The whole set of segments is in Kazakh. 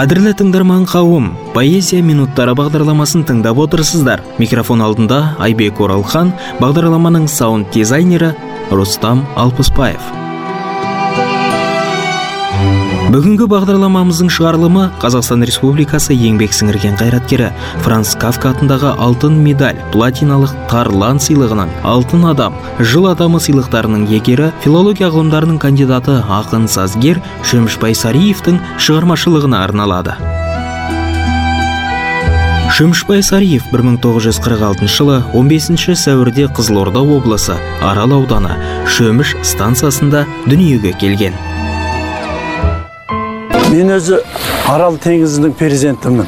қадірлі тыңдарман қауым поэзия минуттары бағдарламасын тыңдап отырсыздар. Микрофон алдында айбек оралхан бағдарламаның саунд дизайнері рустам алпысбаев. Бүгінгі бағдарламамыздың шығарылымы қазақстан республикасы еңбек сіңірген қайраткері франц кафка атындағы алтын медаль платиналық тарлан сыйлығының алтын адам жыл адамы сыйлықтарының иегері филология ғылымдарының кандидаты ақын сазгер шөмішбай сариевтің шығармашылығына арналады. Шөмішбай сариев 1946 жылы 15 сәуірде қызылорда облысы арал ауданы шөміш станциясында дүниеге келген. Мен өзі арал теңізінің перзентімін.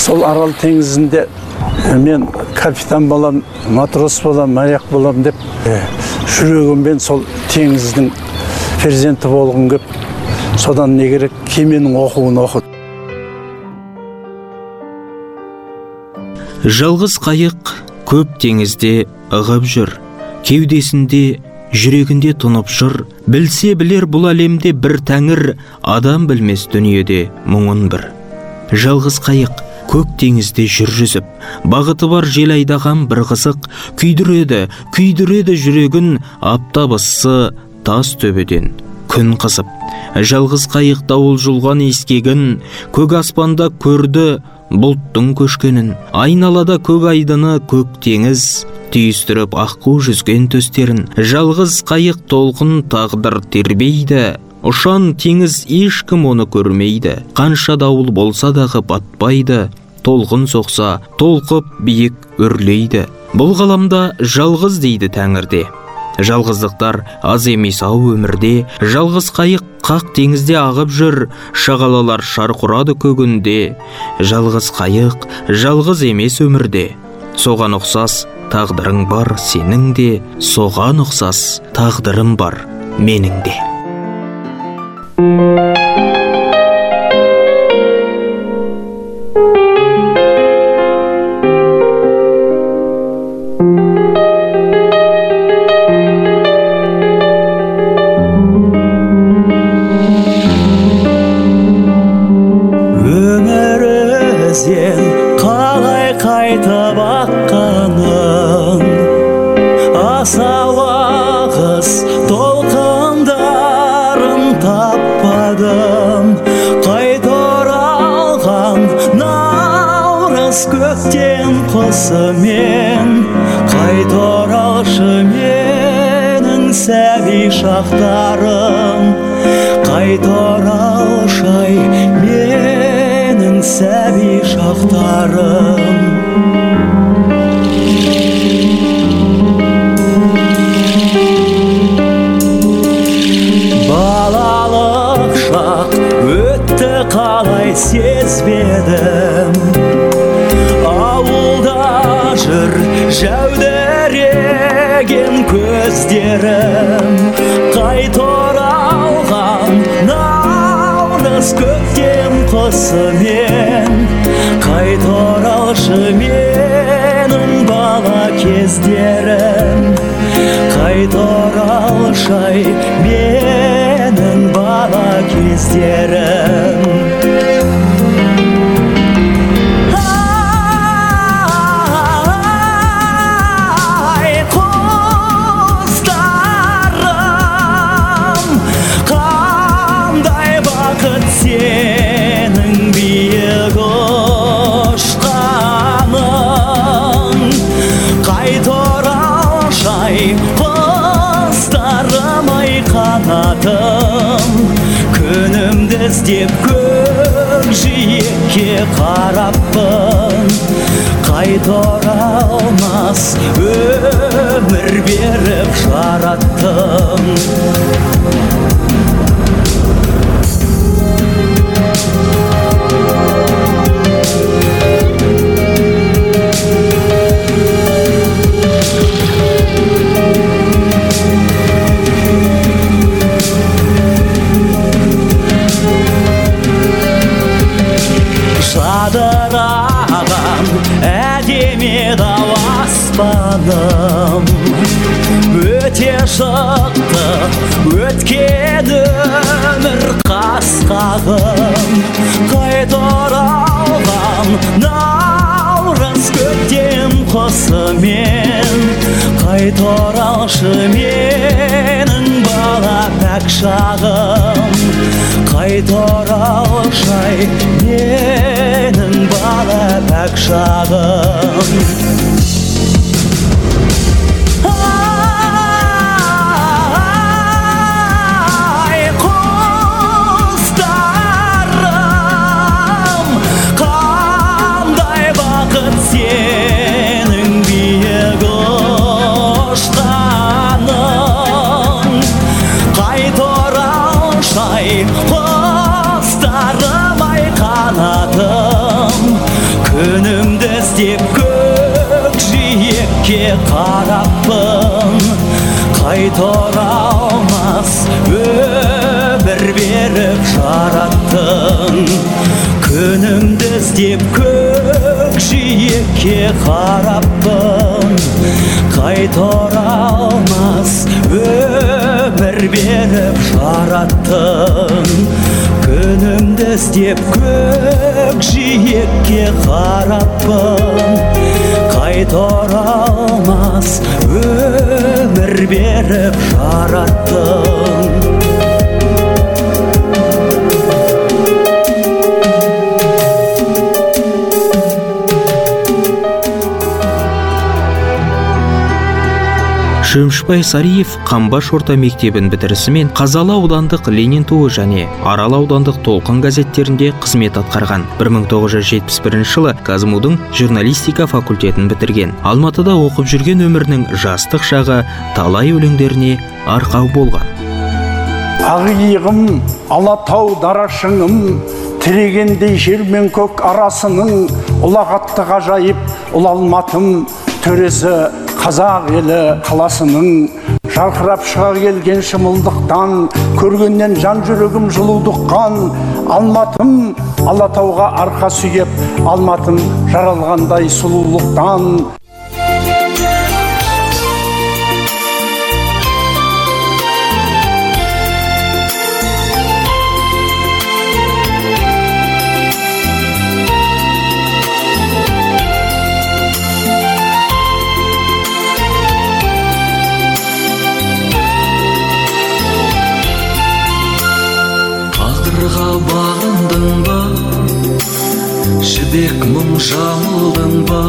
Сол арал теңізінде мен капитан болам матрос болам моряк болам деп жүрегіммен сол теңіздің перзенті болғым кеп содан не керек кеменің оқуын оқыдым. Жалғыз қайық көп теңізде ығып жүр. Кеудесінде жүрегінде тұнып жүр білсе білер бұл әлемде бір тәңір адам білмес дүниеде мұңын бір. Жалғыз қайық көк теңізде жүр жүзіп бағыты бар жел айдаған бір қызық күйдіреді күйдіреді жүрегін аптап ыссы тас төбеден күн қызып. Жалғыз қайық дауыл жұлған ескегін көк аспанда көрді бұлттың көшкенін айналада көк айдыны көк теңіз түйістіріп аққу жүзген төстерін жалғыз қайық толқын тағдыр тербейді. Ұшан теңіз ешкім оны көрмейді. Қанша дауыл болса дағы батпайды. Толқын соқса толқып биік өрлейді. Бұл ғаламда жалғыз дейді тәңірде. Жалғыздықтар аз емес ау өмірде. Жалғыз қайық қақ теңізде ағып жүр шағалалар шарқ көгінде. Жалғыз қайық жалғыз емес өмірде. Соған ұқсас тағдырың бар сенің де соған ұқсас тағдырым бар менің де. Жәудіреген көздерім қайт оралған наурыз көктем құсымен қайт оралшы менің бала кездерім қайт оралшы менің бала кездерім. Іздеп көкжиекке қараппын. Қайта оралмас өмір беріп жараттың шықты. Өткен өмір қасқағым. Қайта оралған наурыз көктем құсымен қайта оралшы менің бала пәк шағым қайта оралшы ай менің бала пәк шағым қараппын қайта оралмас өмір беріп жараттың күнімді іздеп көкжиекке қараппын қайта оралмас өмір беріп жараттың шөмішбай сариев қамбаш орта мектебін бітірісімен қазалы аудандық ленин туы және арал аудандық толқын газеттерінде қызмет атқарған. 1971 жылы казму дың журналистика факультетін бітірген. Алматыда оқып жүрген өмірінің жастық шағы талай өлеңдеріне арқау болған. Ақ иығым алатау дара шыңым тірегендей жер мен көк арасының ұлағатты ғажайып ұлы алматым төресі қазақ елі қаласының жарқырап шыға келген шымылдықтан көргеннен жан жүрегім жылудыққан алматым алатауға арқа сүйеп алматым жаралғандай сұлулықтан. Мұң жамылдың ба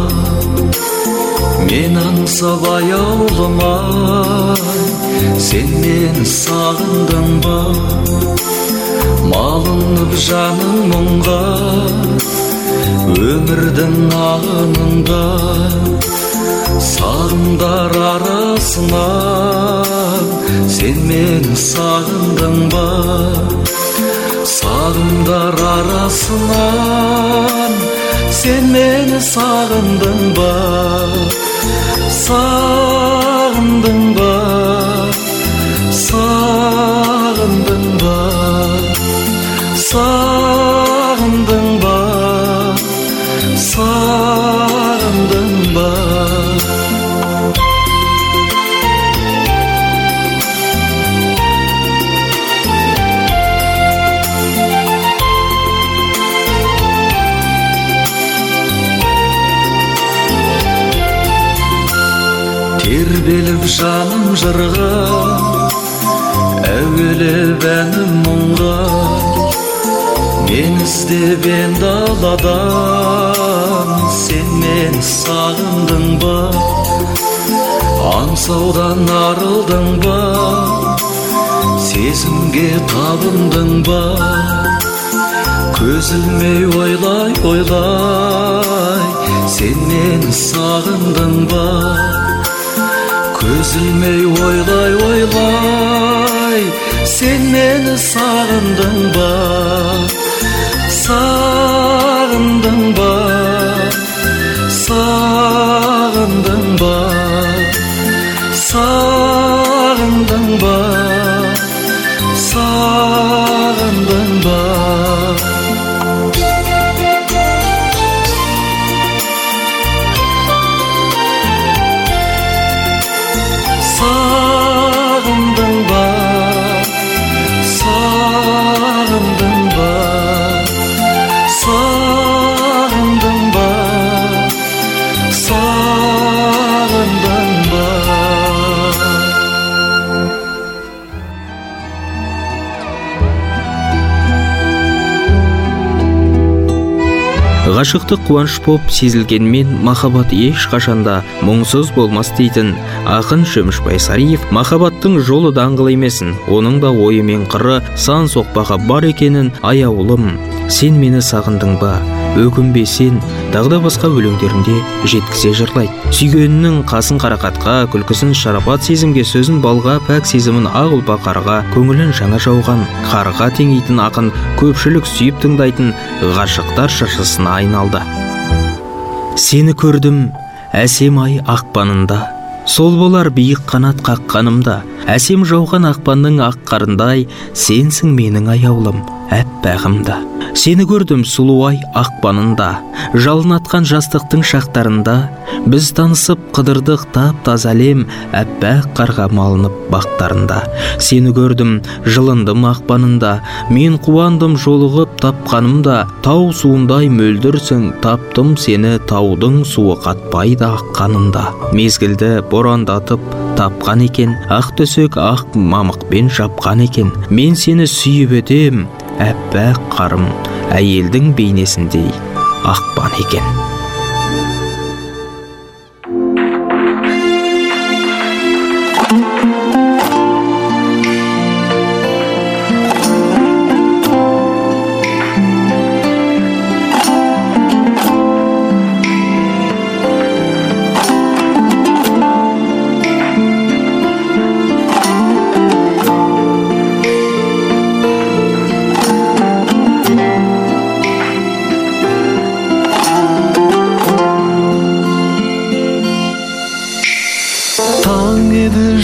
мен аңсап аяулыма сен мені сағындың ба малынып жаның мұңға өмірдің ағынында. Сағымдар арасына сен мені сағындың ба сағымдар арасынан сен мені сағындың ба сағындың ба сағындың ба сағындың ба сағындың ба тербеліп жаным жырға әуелеп әнім мұңға мен іздеген даладан сен мені сағындың ба аңсаудан арылдың ба сезімге табындың ба көз ілмей ойлай ойлай сен мені сағындың ба көз ілмей ойлай ойлай сен мені сағындың ба сағындың ба сағындың ба сағындың ба сағындың ба ғашықтық қуаныш боп сезілгенмен махаббат ешқашанда мұңсыз болмас дейтін ақын шөміш байсариев махаббаттың жолы даңғыл емесін. Оның да ойы мен қыры сан соқпағы бар екенін аяулым. Сен мені сағындың ба? Өкінбе сен. Тағы да басқа өлеңдерінде жеткізе жырлайды сүйгенінің қасын қарақатқа күлкісін шарапат сезімге сөзін балға пәк сезімін ақ ұлпа қарға көңілін жаңа жауған қарға теңейтін ақын көпшілік сүйіп тыңдайтын ғашықтар жыршысына айналды. Сені көрдім әсем ай ақпанында. Сол болар биік қанат қаққанымда. Әсем жауған ақпанның ақ қарындай сенсің менің аяулым. Әппағымда сені көрдім сұлуай ақпанында. Жалын атқан жастықтың шақтарында. Біз танысып қыдырдық тап таза әлем әппақ қарға малынып бақтарында. Сені көрдім жылындым ақпанында. Мен қуандым жолығып тапқанымда. Тау суындай мөлдірсің таптым сені таудың суы қатпайды аққанында. Мезгілді борандатып тапқан екен ақ төсек ақ мамықпен жапқан екен. Мен сені сүйіп едім әппақ қарым әйелдің бейнесіндей ақпан екен.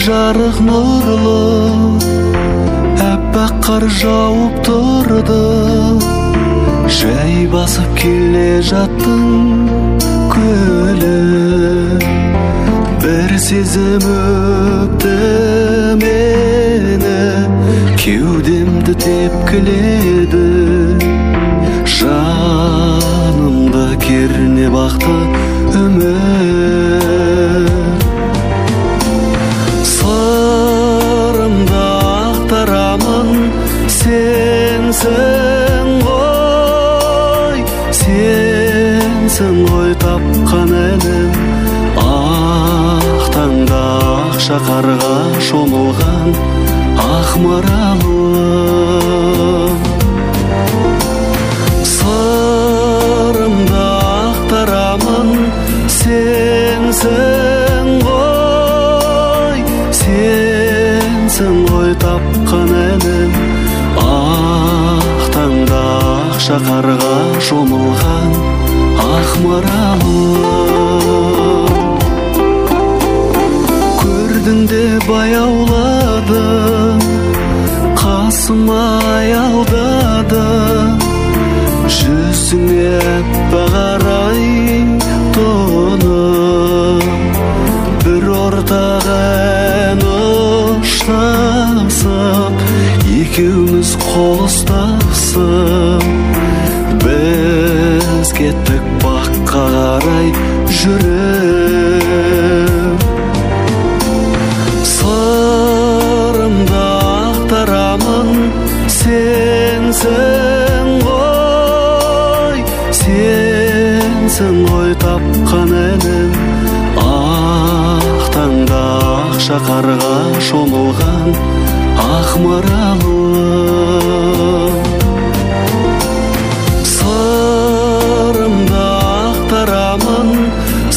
Жарық нұрлы. Әппақ қар жауып тұрды. Жай басып келе жаттың көлі. бір сезім өпті мені. кеудемді тепкіледі. жанымда кернеп ақты сенсің ақ шақарға шомылған ақ маралым сырымды ақтарамын сенсің ғой сенсің ғой тапқан інім шақарға шомылған ақ маралым көрдің де баяуладың қасыма аялдады жүзіңе аппақ арай бір ортаға ән ұштасып екеуміз қол ұстасып біз кеттік баққа қарай жүріп ақ шақарға шомылған ақ маралым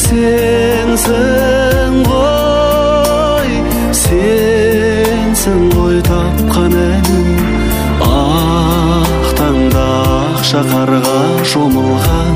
сенсің ғой сенсің ғой тапқан інім ақ таңда ақ шақарға шомылған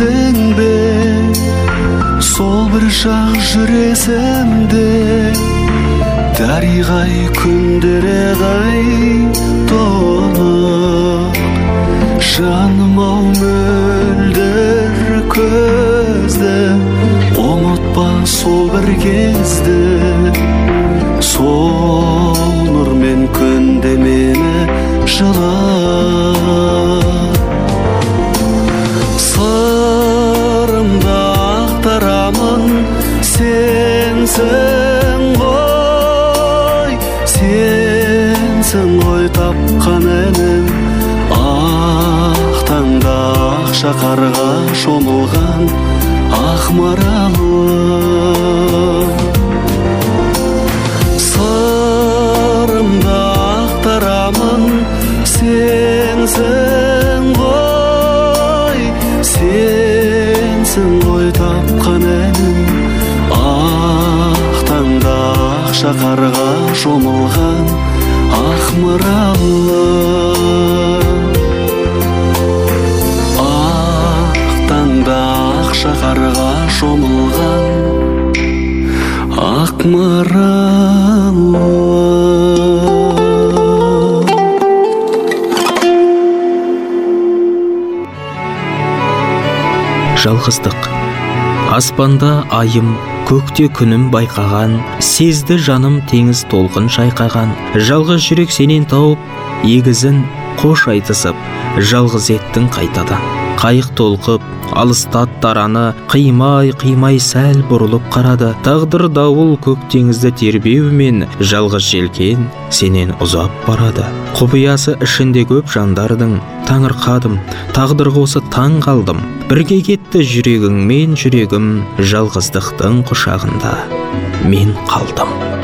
білесің бе сол бір шақ жүресіңде дариғай күндерегай толық жаным ау мөлдір көзді ұмытпа сол бір кезді сол ақ шақарға шомылған ақ маралым ақ таңда ақ шақарға шомылған ақ маралым жалғыздық. Аспанда айым көкте күнім байқаған сезді жаным теңіз толқын шайқаған. Жалғыз жүрек сенен тауып егізін қош айтысып жалғыз еттің қайтадан қайық толқып алыстат дараны қимай қимай сәл бұрылып қарады. Тағдыр дауыл көк теңізді тербеумен жалғыз желкен сенен ұзап барады. Құпиясы ішінде көп жандардың таңырқадым тағдырға осы таң қалдым. Бірге кетті жүрегіңмен жүрегім жалғыздықтың құшағында мен қалдым.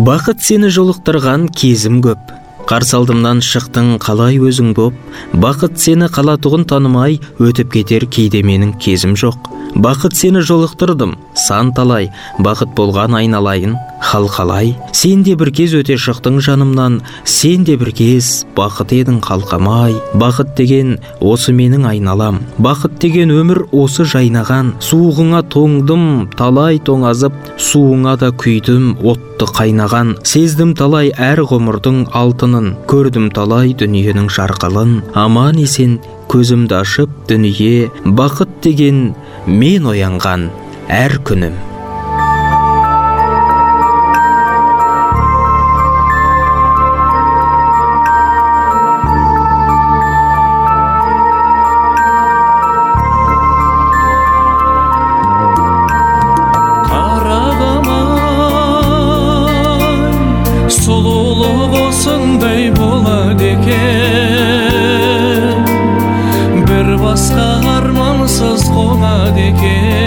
Бақыт сені жолықтырған кезім көп. Қарсы алдымнан шықтың қалай өзің боп? Бақыт сені қалатұғын танымай өтіп кетер кейде менің кезім жоқ. Бақыт сені жолықтырдым сан талай. Бақыт болған айналайын хал қалай? Сен де бір кез өте шықтың жанымнан. Сен де бір кез бақыт едің қалқамай бақыт деген осы менің айналам. Бақыт деген өмір осы жайнаған. Суығыңа тоңдым талай тоңазып суыңа да күйдім отты қайнаған. Сездім талай әр ғұмырдың алтынын. Көрдім талай дүниенің жарқылын. Аман есен көзімді ашып дүние бақыт деген мен оянған әр күнім. sadık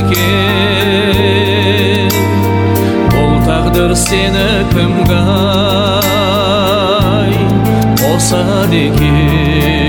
екен. Бұл тағдыр сені кімге ай қосады екен.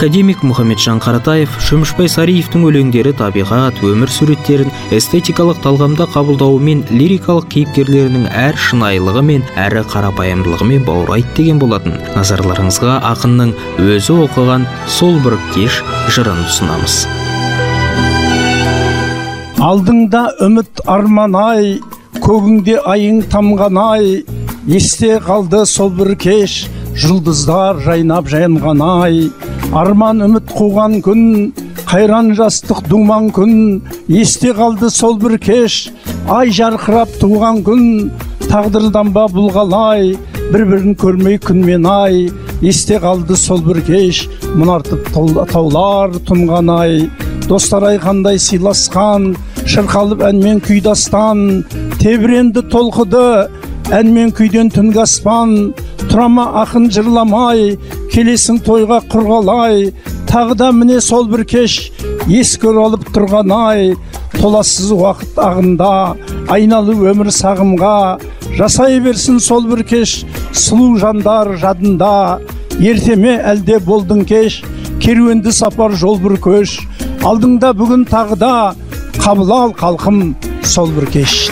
Академик мұхамеджан қаратаев шөмішбай сариевтің өлеңдері табиғат өмір суреттерін эстетикалық талғамда қабылдауымен лирикалық кейіпкерлерінің әр шынайылығымен әрі қарапайымдылығымен баурайды деген болатын. Назарларыңызға ақынның өзі оқыған сол бір кеш жырын ұсынамыз. Алдыңда үміт арман ай көгіңде айың тамған ай есте қалды сол бір кеш жұлдыздар жайнап жанған ай. Арман үміт қуған күн қайран жастық думан күн есте қалды сол бір кеш ай жарқырап туған күн. Тағдырдан ба бұл қалай бір бірін көрмей күн мен ай есте қалды сол бір кеш. Мұнартып таулар тұнған ай достар айқандай сыйласқан. Шырқалып әнмен күй дастан тебіренді толқыды әнмен күйден түнгі аспан тұрама ақын жырламай келесің тойға құрғалай. Тағы да міне сол бір кеш еске оралып тұрған ай. Толассыз уақыт ағында айналы өмір сағымға. Жасай берсін сол бір кеш сұлу жандар жадында. Ертеме әлде болдың кеш керуенді сапар жол бір көш. Алдыңда бүгін тағы да қабыл ал халқым сол бір кеш.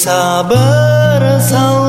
bisa bersama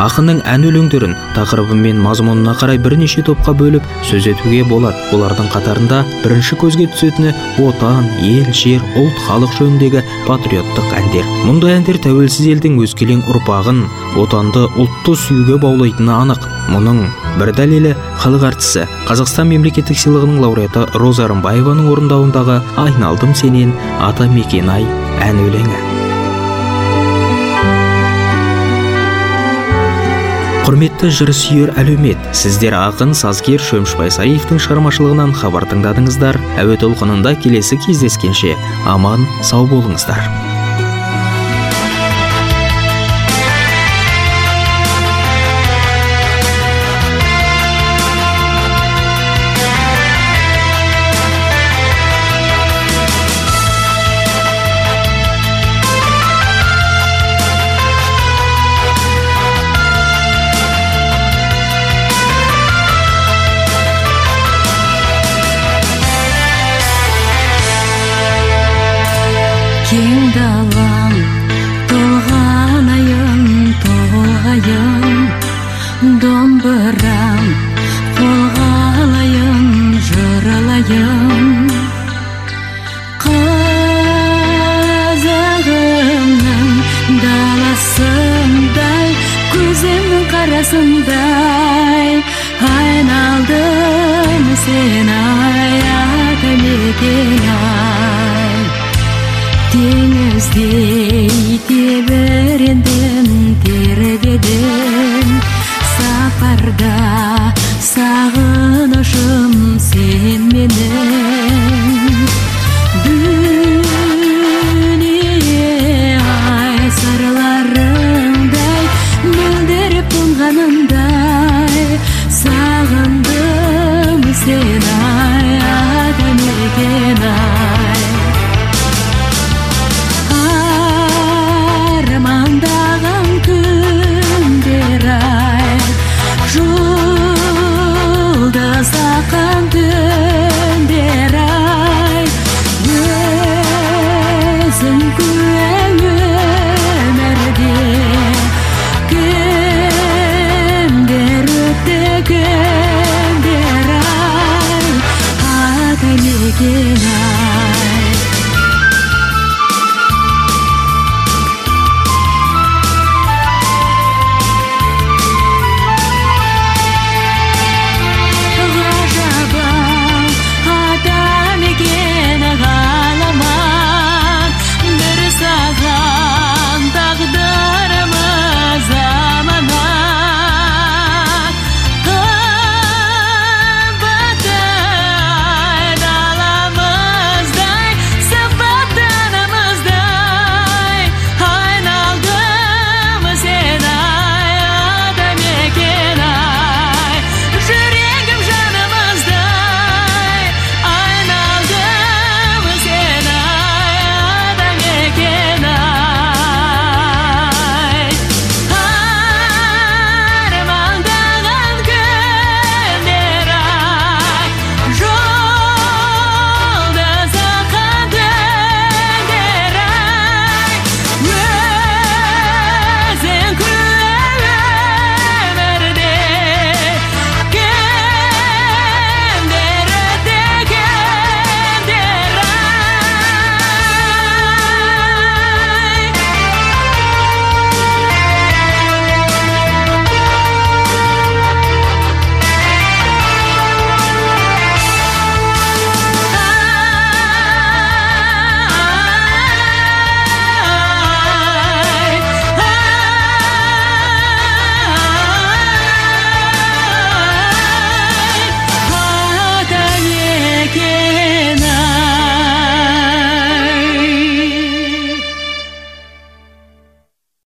ақынның ән өлеңдерін тақырыбы мен мазмұнына қарай бірнеше топқа бөліп сөз етуге болады олардың қатарында бірінші көзге түсетіні отан ел жер ұлт халық жөніндегі патриоттық әндер. Мұндай әндер тәуелсіз елдің өскелең ұрпағын отанды ұлтты сүюге баулайтыны анық. Мұның бір дәлелі халық әртісі қазақстан мемлекеттік сыйлығының лауреаты роза рымбаеваның орындауындағы айналдым сенен ата мекен ай ән өлеңі. Құрметті жырсүйер әлеумет сіздер ақын сазгер шөмішбай саиевтің шығармашылығынан хабар тыңдадыңыздар. Әуе толқынында келесі кездескенше. Аман сау болыңыздар. 아름다워